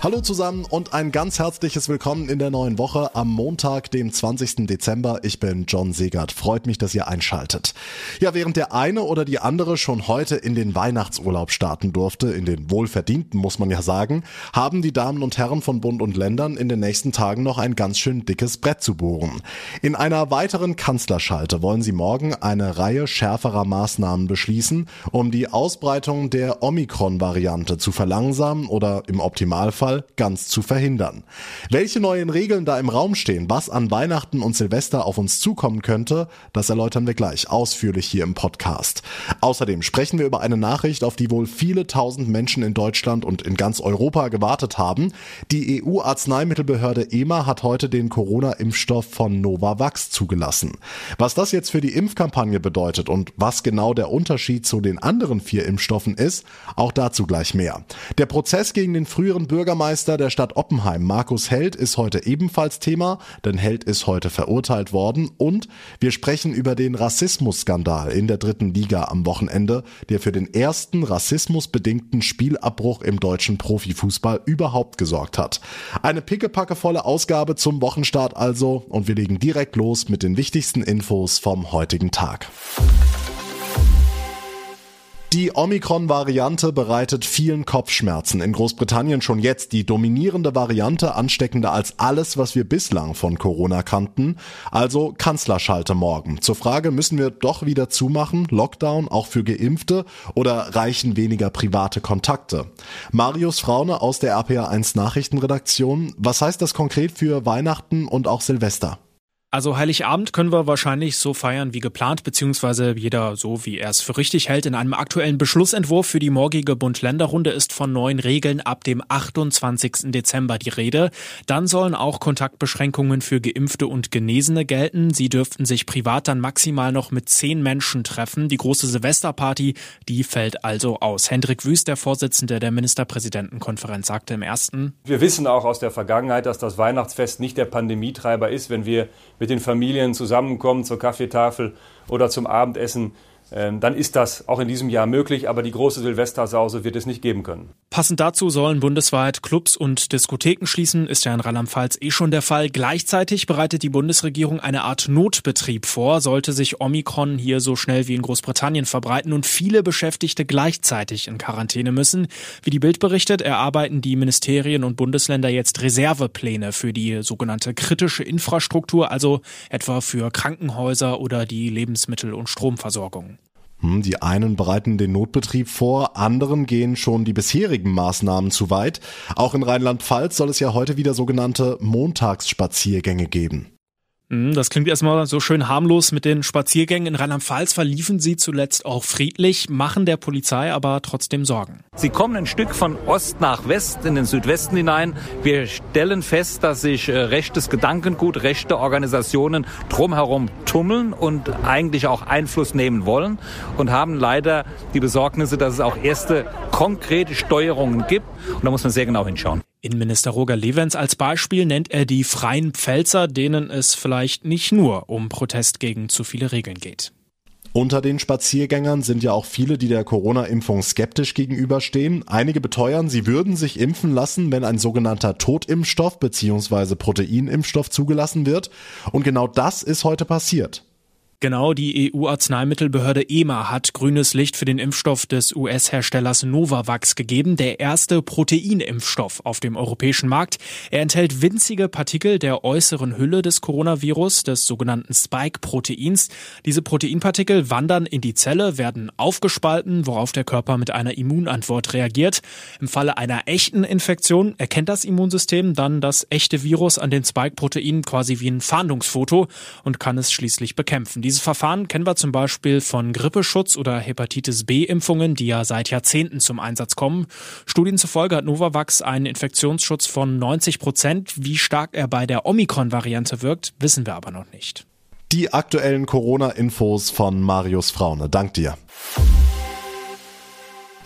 Hallo zusammen und ein ganz herzliches Willkommen in der neuen Woche am Montag, dem 20. Dezember. Ich bin John Segert. Freut mich, dass ihr einschaltet. Ja, während der eine oder die andere schon heute in den Weihnachtsurlaub starten durfte, in den wohlverdienten muss man ja sagen, haben die Damen und Herren von Bund und Ländern in den nächsten Tagen noch ein ganz schön dickes Brett zu bohren. In einer weiteren Kanzlerschalte wollen sie morgen eine Reihe schärferer Maßnahmen beschließen, um die Ausbreitung der Omikron-Variante zu verlangsamen oder im Optimalfall Fall ganz zu verhindern. Welche neuen Regeln da im Raum stehen, was an Weihnachten und Silvester auf uns zukommen könnte, das erläutern wir gleich ausführlich hier im Podcast. Außerdem sprechen wir über eine Nachricht, auf die wohl viele tausend Menschen in Deutschland und in ganz Europa gewartet haben. Die EU-Arzneimittelbehörde EMA hat heute den Corona-Impfstoff von Novavax zugelassen. Was das jetzt für die Impfkampagne bedeutet und was genau der Unterschied zu den anderen vier Impfstoffen ist, auch dazu gleich mehr. Der Prozess gegen den früheren Bürgermeister Bürgermeister der Stadt Oppenheim, Markus Held, ist heute ebenfalls Thema, denn Held ist heute verurteilt worden und wir sprechen über den Rassismusskandal in der dritten Liga am Wochenende, der für den ersten rassismusbedingten Spielabbruch im deutschen Profifußball überhaupt gesorgt hat. Eine pickepackevolle Ausgabe zum Wochenstart also und wir legen direkt los mit den wichtigsten Infos vom heutigen Tag. Die Omikron-Variante bereitet vielen Kopfschmerzen. In Großbritannien schon jetzt die dominierende Variante, ansteckender als alles, was wir bislang von Corona kannten. Also Kanzlerschalte morgen. Zur Frage, müssen wir doch wieder zumachen? Lockdown auch für Geimpfte oder reichen weniger private Kontakte? Marius Fraune aus der RPA1 Nachrichtenredaktion. Was heißt das konkret für Weihnachten und auch Silvester? Also Heiligabend können wir wahrscheinlich so feiern wie geplant, beziehungsweise jeder so, wie er es für richtig hält. In einem aktuellen Beschlussentwurf für die morgige Bund-Länder-Runde ist von neuen Regeln ab dem 28. Dezember die Rede. Dann sollen auch Kontaktbeschränkungen für Geimpfte und Genesene gelten. Sie dürften sich privat dann maximal noch mit zehn Menschen treffen. Die große Silvesterparty, die fällt also aus. Hendrik Wüst, der Vorsitzende der Ministerpräsidentenkonferenz, sagte im ersten. Wir wissen auch aus der Vergangenheit, dass das Weihnachtsfest nicht der Pandemietreiber ist, wenn wir mit den Familien zusammenkommen zur Kaffeetafel oder zum Abendessen ähm, dann ist das auch in diesem Jahr möglich, aber die große Silvestersause wird es nicht geben können. Passend dazu sollen bundesweit Clubs und Diskotheken schließen, ist ja in Rheinland-Pfalz eh schon der Fall. Gleichzeitig bereitet die Bundesregierung eine Art Notbetrieb vor, sollte sich Omikron hier so schnell wie in Großbritannien verbreiten und viele Beschäftigte gleichzeitig in Quarantäne müssen. Wie die Bild berichtet, erarbeiten die Ministerien und Bundesländer jetzt Reservepläne für die sogenannte kritische Infrastruktur, also etwa für Krankenhäuser oder die Lebensmittel- und Stromversorgung. Hm, die einen bereiten den Notbetrieb vor, anderen gehen schon die bisherigen Maßnahmen zu weit. Auch in Rheinland-Pfalz soll es ja heute wieder sogenannte Montagsspaziergänge geben. Mhm, das klingt erstmal so schön harmlos. Mit den Spaziergängen in Rheinland-Pfalz verliefen sie zuletzt auch friedlich, machen der Polizei aber trotzdem Sorgen. Sie kommen ein Stück von Ost nach West in den Südwesten hinein. Wir stellen fest, dass sich äh, rechtes Gedankengut, rechte Organisationen drumherum tummeln und eigentlich auch Einfluss nehmen wollen und haben leider die Besorgnisse, dass es auch erste konkrete Steuerungen gibt. Und da muss man sehr genau hinschauen. Innenminister Roger Levens als Beispiel nennt er die freien Pfälzer, denen es vielleicht nicht nur um Protest gegen zu viele Regeln geht. Unter den Spaziergängern sind ja auch viele, die der Corona-Impfung skeptisch gegenüberstehen. Einige beteuern, sie würden sich impfen lassen, wenn ein sogenannter Totimpfstoff bzw. Proteinimpfstoff zugelassen wird. Und genau das ist heute passiert. Genau, die EU-Arzneimittelbehörde EMA hat grünes Licht für den Impfstoff des US-Herstellers Novavax gegeben, der erste Proteinimpfstoff auf dem europäischen Markt. Er enthält winzige Partikel der äußeren Hülle des Coronavirus, des sogenannten Spike-Proteins. Diese Proteinpartikel wandern in die Zelle, werden aufgespalten, worauf der Körper mit einer Immunantwort reagiert. Im Falle einer echten Infektion erkennt das Immunsystem dann das echte Virus an den Spike-Proteinen quasi wie ein Fahndungsfoto und kann es schließlich bekämpfen. Dieses Verfahren kennen wir zum Beispiel von Grippeschutz oder Hepatitis B-Impfungen, die ja seit Jahrzehnten zum Einsatz kommen. Studien zufolge hat Novavax einen Infektionsschutz von 90 Prozent. Wie stark er bei der Omikron-Variante wirkt, wissen wir aber noch nicht. Die aktuellen Corona-Infos von Marius Fraune. Dank dir.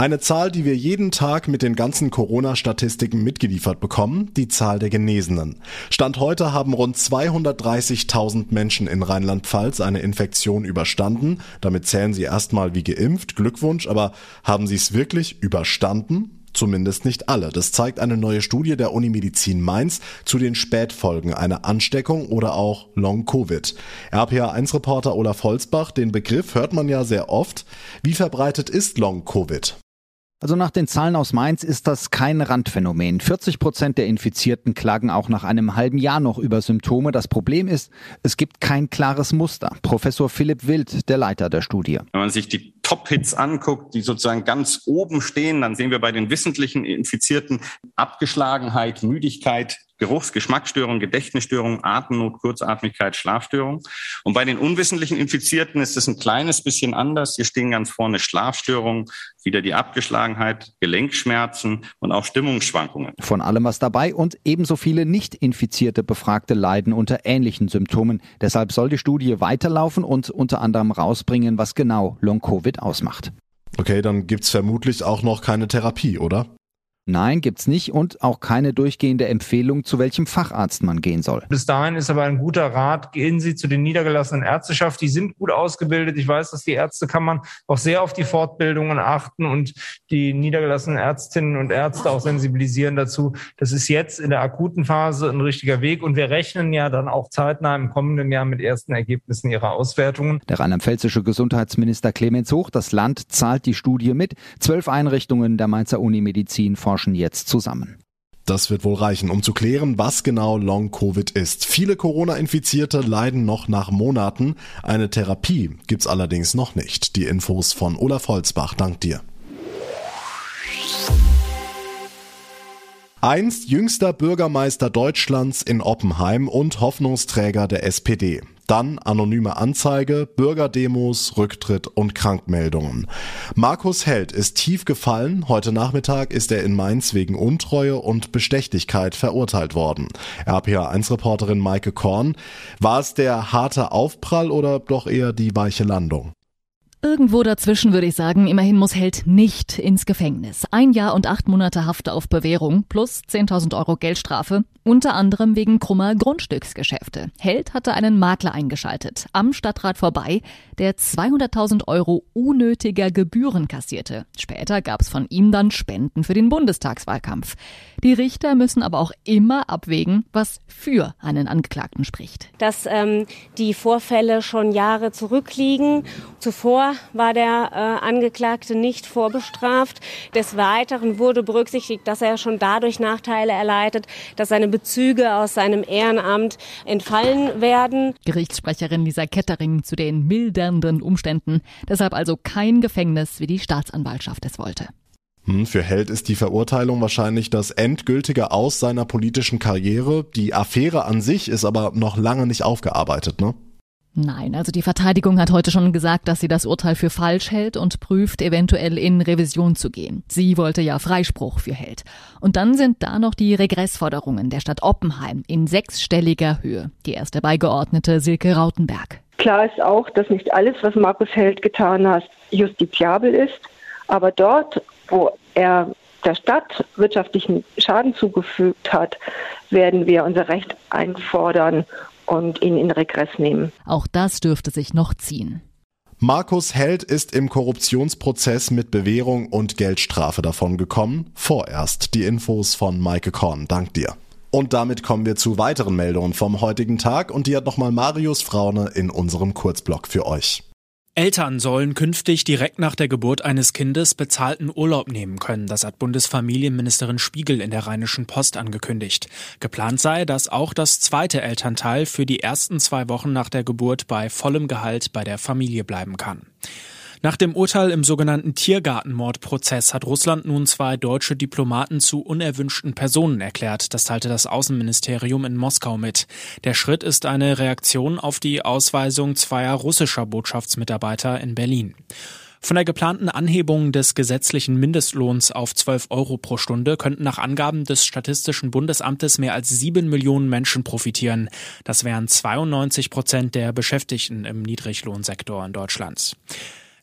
Eine Zahl, die wir jeden Tag mit den ganzen Corona-Statistiken mitgeliefert bekommen, die Zahl der Genesenen. Stand heute haben rund 230.000 Menschen in Rheinland-Pfalz eine Infektion überstanden. Damit zählen sie erstmal wie geimpft. Glückwunsch, aber haben sie es wirklich überstanden? Zumindest nicht alle. Das zeigt eine neue Studie der Unimedizin Mainz zu den Spätfolgen einer Ansteckung oder auch Long-Covid. RPA1-Reporter Olaf Holzbach, den Begriff hört man ja sehr oft. Wie verbreitet ist Long-Covid? Also nach den Zahlen aus Mainz ist das kein Randphänomen. 40 Prozent der Infizierten klagen auch nach einem halben Jahr noch über Symptome. Das Problem ist, es gibt kein klares Muster. Professor Philipp Wild, der Leiter der Studie. Wenn man sich die Top-Hits anguckt, die sozusagen ganz oben stehen, dann sehen wir bei den wissentlichen Infizierten Abgeschlagenheit, Müdigkeit, Geruchs-, Geschmacksstörung, Gedächtnisstörung, Atemnot, Kurzatmigkeit, Schlafstörung. Und bei den unwissentlichen Infizierten ist es ein kleines bisschen anders. Hier stehen ganz vorne Schlafstörungen, wieder die Abgeschlagenheit, Gelenkschmerzen und auch Stimmungsschwankungen. Von allem was dabei und ebenso viele nicht infizierte Befragte leiden unter ähnlichen Symptomen. Deshalb soll die Studie weiterlaufen und unter anderem rausbringen, was genau Long-Covid ausmacht. Okay, dann gibt's vermutlich auch noch keine Therapie, oder? Nein, gibt's nicht und auch keine durchgehende Empfehlung, zu welchem Facharzt man gehen soll. Bis dahin ist aber ein guter Rat, gehen Sie zu den niedergelassenen Ärzteschaft. Die sind gut ausgebildet. Ich weiß, dass die Ärztekammern auch sehr auf die Fortbildungen achten und die niedergelassenen Ärztinnen und Ärzte auch sensibilisieren dazu. Das ist jetzt in der akuten Phase ein richtiger Weg und wir rechnen ja dann auch zeitnah im kommenden Jahr mit ersten Ergebnissen ihrer Auswertungen. Der rheinland-pfälzische Gesundheitsminister Clemens Hoch, das Land zahlt die Studie mit. Zwölf Einrichtungen der Mainzer Unimedizin forschen jetzt zusammen. Das wird wohl reichen, um zu klären, was genau Long-Covid ist. Viele Corona-Infizierte leiden noch nach Monaten. Eine Therapie gibt's allerdings noch nicht. Die Infos von Olaf Holzbach. Dank dir. Einst jüngster Bürgermeister Deutschlands in Oppenheim und Hoffnungsträger der SPD. Dann anonyme Anzeige, Bürgerdemos, Rücktritt und Krankmeldungen. Markus Held ist tief gefallen. Heute Nachmittag ist er in Mainz wegen Untreue und Bestechlichkeit verurteilt worden. RPA1-Reporterin Maike Korn. War es der harte Aufprall oder doch eher die weiche Landung? Irgendwo dazwischen würde ich sagen, immerhin muss Held nicht ins Gefängnis. Ein Jahr und acht Monate Haft auf Bewährung plus 10.000 Euro Geldstrafe, unter anderem wegen krummer Grundstücksgeschäfte. Held hatte einen Makler eingeschaltet, am Stadtrat vorbei, der 200.000 Euro unnötiger Gebühren kassierte. Später gab es von ihm dann Spenden für den Bundestagswahlkampf. Die Richter müssen aber auch immer abwägen, was für einen Angeklagten spricht. Dass ähm, die Vorfälle schon Jahre zurückliegen. Zuvor war der äh, Angeklagte nicht vorbestraft. Des Weiteren wurde berücksichtigt, dass er schon dadurch Nachteile erleidet, dass seine Bezüge aus seinem Ehrenamt entfallen werden. Gerichtssprecherin Lisa Kettering zu den mildernden Umständen. Deshalb also kein Gefängnis, wie die Staatsanwaltschaft es wollte. Hm, für Held ist die Verurteilung wahrscheinlich das endgültige Aus seiner politischen Karriere. Die Affäre an sich ist aber noch lange nicht aufgearbeitet, ne? Nein, also die Verteidigung hat heute schon gesagt, dass sie das Urteil für falsch hält und prüft, eventuell in Revision zu gehen. Sie wollte ja Freispruch für Held. Und dann sind da noch die Regressforderungen der Stadt Oppenheim in sechsstelliger Höhe. Die erste Beigeordnete Silke Rautenberg. Klar ist auch, dass nicht alles, was Markus Held getan hat, justiziabel ist. Aber dort, wo er der Stadt wirtschaftlichen Schaden zugefügt hat, werden wir unser Recht einfordern und ihn in Regress nehmen. Auch das dürfte sich noch ziehen. Markus Held ist im Korruptionsprozess mit Bewährung und Geldstrafe davon gekommen. Vorerst die Infos von Maike Korn. Dank dir. Und damit kommen wir zu weiteren Meldungen vom heutigen Tag und die hat nochmal Marius Fraune in unserem Kurzblock für euch. Eltern sollen künftig direkt nach der Geburt eines Kindes bezahlten Urlaub nehmen können. Das hat Bundesfamilienministerin Spiegel in der Rheinischen Post angekündigt. Geplant sei, dass auch das zweite Elternteil für die ersten zwei Wochen nach der Geburt bei vollem Gehalt bei der Familie bleiben kann. Nach dem Urteil im sogenannten Tiergartenmordprozess hat Russland nun zwei deutsche Diplomaten zu unerwünschten Personen erklärt. Das teilte das Außenministerium in Moskau mit. Der Schritt ist eine Reaktion auf die Ausweisung zweier russischer Botschaftsmitarbeiter in Berlin. Von der geplanten Anhebung des gesetzlichen Mindestlohns auf 12 Euro pro Stunde könnten nach Angaben des Statistischen Bundesamtes mehr als sieben Millionen Menschen profitieren. Das wären 92 Prozent der Beschäftigten im Niedriglohnsektor in Deutschland.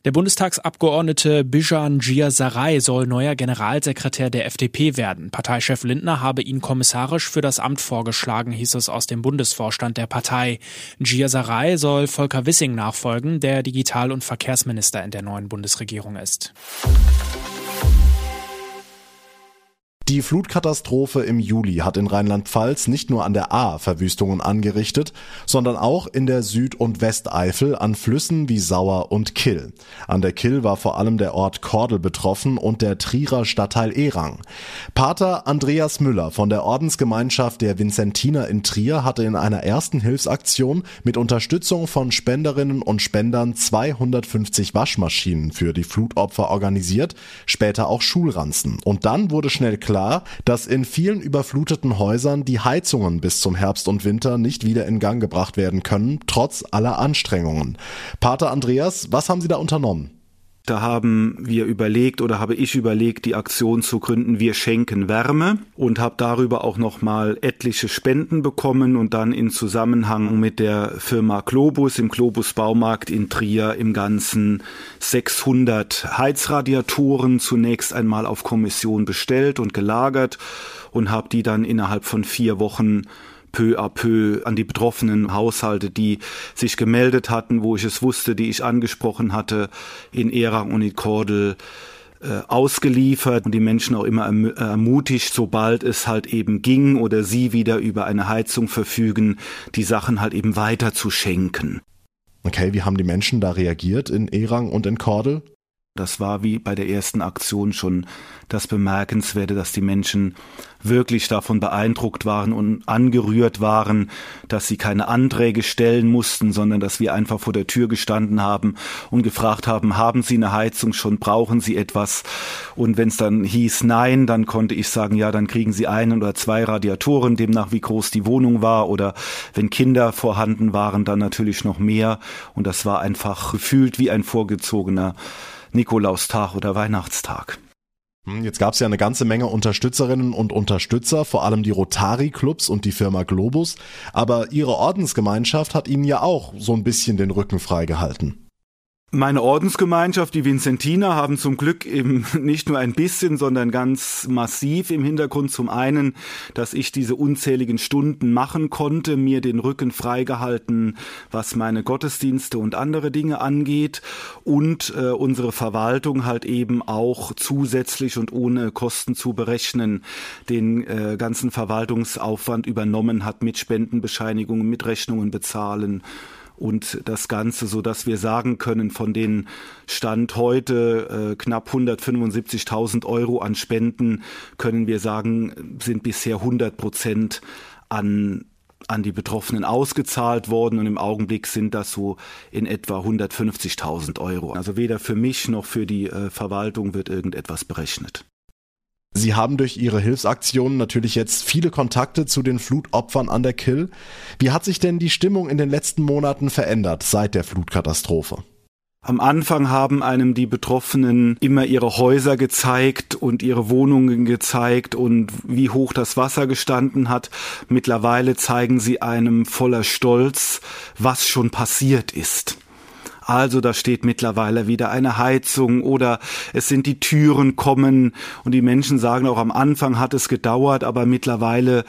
Der Bundestagsabgeordnete Bijan Giasaray soll neuer Generalsekretär der FDP werden. Parteichef Lindner habe ihn kommissarisch für das Amt vorgeschlagen, hieß es aus dem Bundesvorstand der Partei. Giasaray soll Volker Wissing nachfolgen, der Digital- und Verkehrsminister in der neuen Bundesregierung ist. Die Flutkatastrophe im Juli hat in Rheinland-Pfalz nicht nur an der A Verwüstungen angerichtet, sondern auch in der Süd- und Westeifel an Flüssen wie Sauer und Kill. An der Kill war vor allem der Ort Kordel betroffen und der Trierer Stadtteil Erang. Pater Andreas Müller von der Ordensgemeinschaft der Vincentiner in Trier hatte in einer ersten Hilfsaktion mit Unterstützung von Spenderinnen und Spendern 250 Waschmaschinen für die Flutopfer organisiert, später auch Schulranzen. Und dann wurde schnell klar, klar, dass in vielen überfluteten Häusern die Heizungen bis zum Herbst und Winter nicht wieder in Gang gebracht werden können, trotz aller Anstrengungen. Pater Andreas, was haben Sie da unternommen? Da haben wir überlegt oder habe ich überlegt, die Aktion zu gründen Wir schenken Wärme und habe darüber auch nochmal etliche Spenden bekommen und dann in Zusammenhang mit der Firma Globus im Globus Baumarkt in Trier im Ganzen 600 Heizradiatoren zunächst einmal auf Kommission bestellt und gelagert und habe die dann innerhalb von vier Wochen peu à peu an die betroffenen Haushalte, die sich gemeldet hatten, wo ich es wusste, die ich angesprochen hatte, in Erang und in Kordel äh, ausgeliefert und die Menschen auch immer erm-, ermutigt, sobald es halt eben ging oder sie wieder über eine Heizung verfügen, die Sachen halt eben weiter zu schenken. Okay, wie haben die Menschen da reagiert in Erang und in Kordel? Das war wie bei der ersten Aktion schon das Bemerkenswerte, dass die Menschen wirklich davon beeindruckt waren und angerührt waren, dass sie keine Anträge stellen mussten, sondern dass wir einfach vor der Tür gestanden haben und gefragt haben, haben Sie eine Heizung schon, brauchen Sie etwas? Und wenn es dann hieß nein, dann konnte ich sagen, ja, dann kriegen Sie einen oder zwei Radiatoren, demnach wie groß die Wohnung war. Oder wenn Kinder vorhanden waren, dann natürlich noch mehr. Und das war einfach gefühlt wie ein vorgezogener Nikolaustag oder Weihnachtstag. Hm, jetzt gab es ja eine ganze Menge Unterstützerinnen und Unterstützer, vor allem die Rotary-Clubs und die Firma Globus. Aber Ihre Ordensgemeinschaft hat Ihnen ja auch so ein bisschen den Rücken freigehalten. Meine Ordensgemeinschaft, die Vincentiner, haben zum Glück eben nicht nur ein bisschen, sondern ganz massiv im Hintergrund. Zum einen, dass ich diese unzähligen Stunden machen konnte, mir den Rücken freigehalten, was meine Gottesdienste und andere Dinge angeht und äh, unsere Verwaltung halt eben auch zusätzlich und ohne Kosten zu berechnen den äh, ganzen Verwaltungsaufwand übernommen hat mit Spendenbescheinigungen, mit Rechnungen bezahlen und das Ganze, so dass wir sagen können, von den Stand heute äh, knapp 175.000 Euro an Spenden können wir sagen, sind bisher 100 Prozent an an die Betroffenen ausgezahlt worden und im Augenblick sind das so in etwa 150.000 Euro. Also weder für mich noch für die äh, Verwaltung wird irgendetwas berechnet. Sie haben durch Ihre Hilfsaktionen natürlich jetzt viele Kontakte zu den Flutopfern an der Kill. Wie hat sich denn die Stimmung in den letzten Monaten verändert seit der Flutkatastrophe? Am Anfang haben einem die Betroffenen immer ihre Häuser gezeigt und ihre Wohnungen gezeigt und wie hoch das Wasser gestanden hat. Mittlerweile zeigen sie einem voller Stolz, was schon passiert ist. Also da steht mittlerweile wieder eine Heizung oder es sind die Türen kommen und die Menschen sagen auch am Anfang hat es gedauert, aber mittlerweile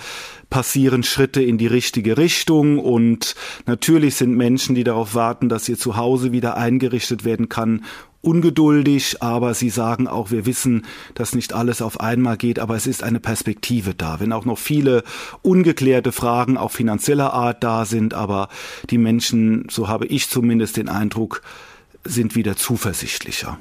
passieren Schritte in die richtige Richtung und natürlich sind Menschen, die darauf warten, dass ihr Zuhause wieder eingerichtet werden kann ungeduldig, aber sie sagen auch, wir wissen, dass nicht alles auf einmal geht, aber es ist eine Perspektive da. Wenn auch noch viele ungeklärte Fragen auch finanzieller Art da sind, aber die Menschen, so habe ich zumindest den Eindruck, sind wieder zuversichtlicher.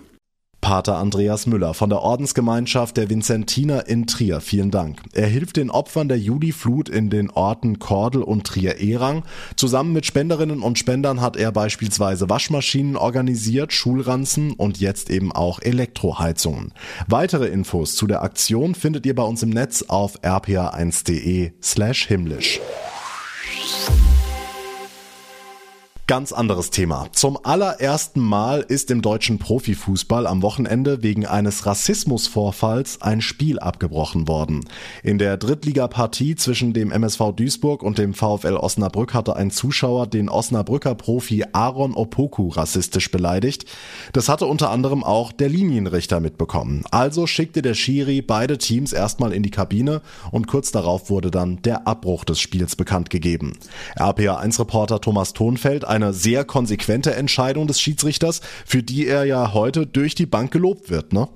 Pater Andreas Müller von der Ordensgemeinschaft der Vincentiner in Trier. Vielen Dank. Er hilft den Opfern der Juliflut in den Orten Kordel und Trier-Erang. Zusammen mit Spenderinnen und Spendern hat er beispielsweise Waschmaschinen organisiert, Schulranzen und jetzt eben auch Elektroheizungen. Weitere Infos zu der Aktion findet ihr bei uns im Netz auf rpa1.de slash himmlisch. Ganz anderes Thema. Zum allerersten Mal ist im deutschen Profifußball am Wochenende wegen eines Rassismusvorfalls ein Spiel abgebrochen worden. In der Drittligapartie zwischen dem MSV Duisburg und dem VfL Osnabrück hatte ein Zuschauer den Osnabrücker Profi Aaron Opoku rassistisch beleidigt. Das hatte unter anderem auch der Linienrichter mitbekommen. Also schickte der Schiri beide Teams erstmal in die Kabine und kurz darauf wurde dann der Abbruch des Spiels bekannt gegeben. RPA1-Reporter Thomas Thonfeld, eine sehr konsequente Entscheidung des Schiedsrichters, für die er ja heute durch die Bank gelobt wird, ne?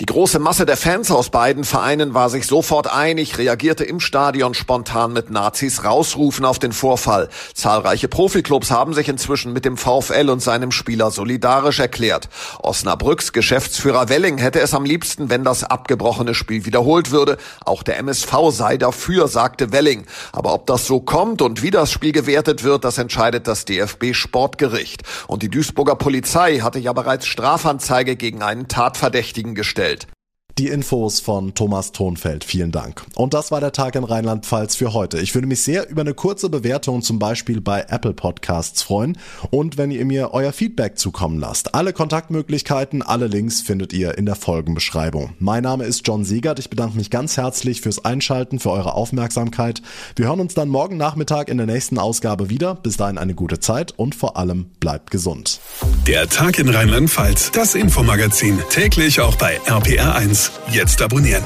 Die große Masse der Fans aus beiden Vereinen war sich sofort einig, reagierte im Stadion spontan mit Nazis rausrufen auf den Vorfall. Zahlreiche Profiklubs haben sich inzwischen mit dem VfL und seinem Spieler solidarisch erklärt. Osnabrücks Geschäftsführer Welling hätte es am liebsten, wenn das abgebrochene Spiel wiederholt würde. Auch der MSV sei dafür, sagte Welling. Aber ob das so kommt und wie das Spiel gewertet wird, das entscheidet das DFB Sportgericht. Und die Duisburger Polizei hatte ja bereits Strafanzeige gegen einen Tatverdächtigen gestellt gestellt. Die Infos von Thomas Thonfeld. Vielen Dank. Und das war der Tag in Rheinland-Pfalz für heute. Ich würde mich sehr über eine kurze Bewertung zum Beispiel bei Apple Podcasts freuen und wenn ihr mir euer Feedback zukommen lasst. Alle Kontaktmöglichkeiten, alle Links findet ihr in der Folgenbeschreibung. Mein Name ist John Siegert. Ich bedanke mich ganz herzlich fürs Einschalten, für eure Aufmerksamkeit. Wir hören uns dann morgen Nachmittag in der nächsten Ausgabe wieder. Bis dahin eine gute Zeit und vor allem bleibt gesund. Der Tag in Rheinland-Pfalz, das Infomagazin, täglich auch bei RPR1. Jetzt abonnieren.